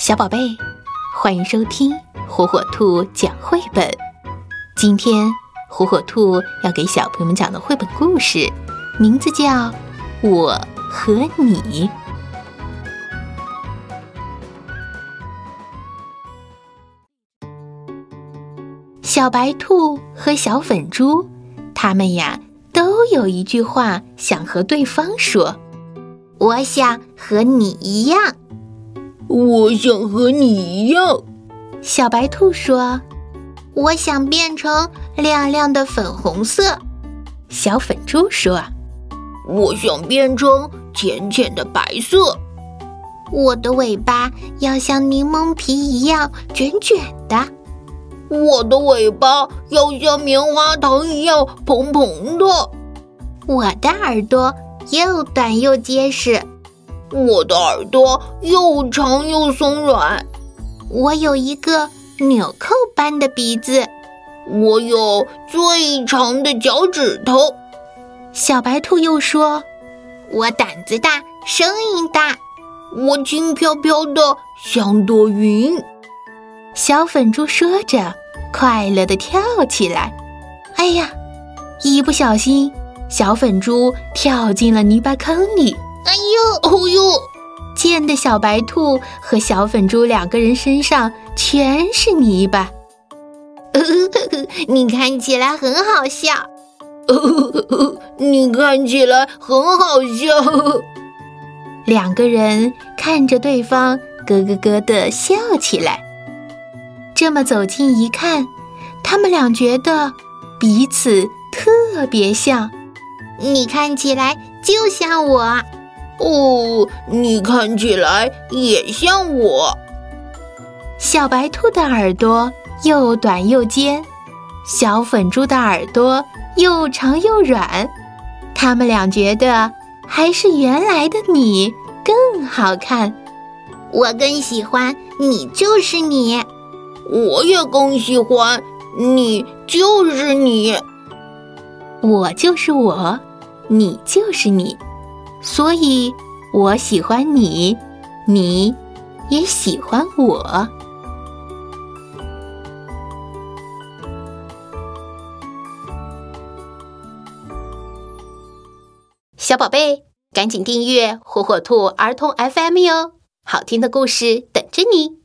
小宝贝，欢迎收听火火兔讲绘本。今天，火火兔要给小朋友们讲的绘本故事，名字叫《我和你》。小白兔和小粉猪，他们呀，都有一句话想和对方说：“我想和你一样。”我想和你一样，小白兔说：“我想变成亮亮的粉红色。”小粉猪说：“我想变成浅浅的白色。”我的尾巴要像柠檬皮一样卷卷的，我的尾巴要像棉花糖一样蓬蓬的，我的耳朵又短又结实。我的耳朵又长又松软，我有一个纽扣般的鼻子，我有最长的脚趾头。小白兔又说：“我胆子大，声音大，我轻飘飘的像朵云。”小粉猪说着，快乐的跳起来。哎呀，一不小心，小粉猪跳进了泥巴坑里。哎呦，哦呦！溅的小白兔和小粉猪两个人身上全是泥巴。你看起来很好笑。你看起来很好笑。两个人看着对方，咯咯咯的笑起来。这么走近一看，他们俩觉得彼此特别像。你看起来就像我。哦，你看起来也像我。小白兔的耳朵又短又尖，小粉猪的耳朵又长又软。他们俩觉得还是原来的你更好看。我更喜欢你就是你，我也更喜欢你就是你，我就是我，你就是你。所以，我喜欢你，你也喜欢我。小宝贝，赶紧订阅火火兔儿童 FM 哟，好听的故事等着你。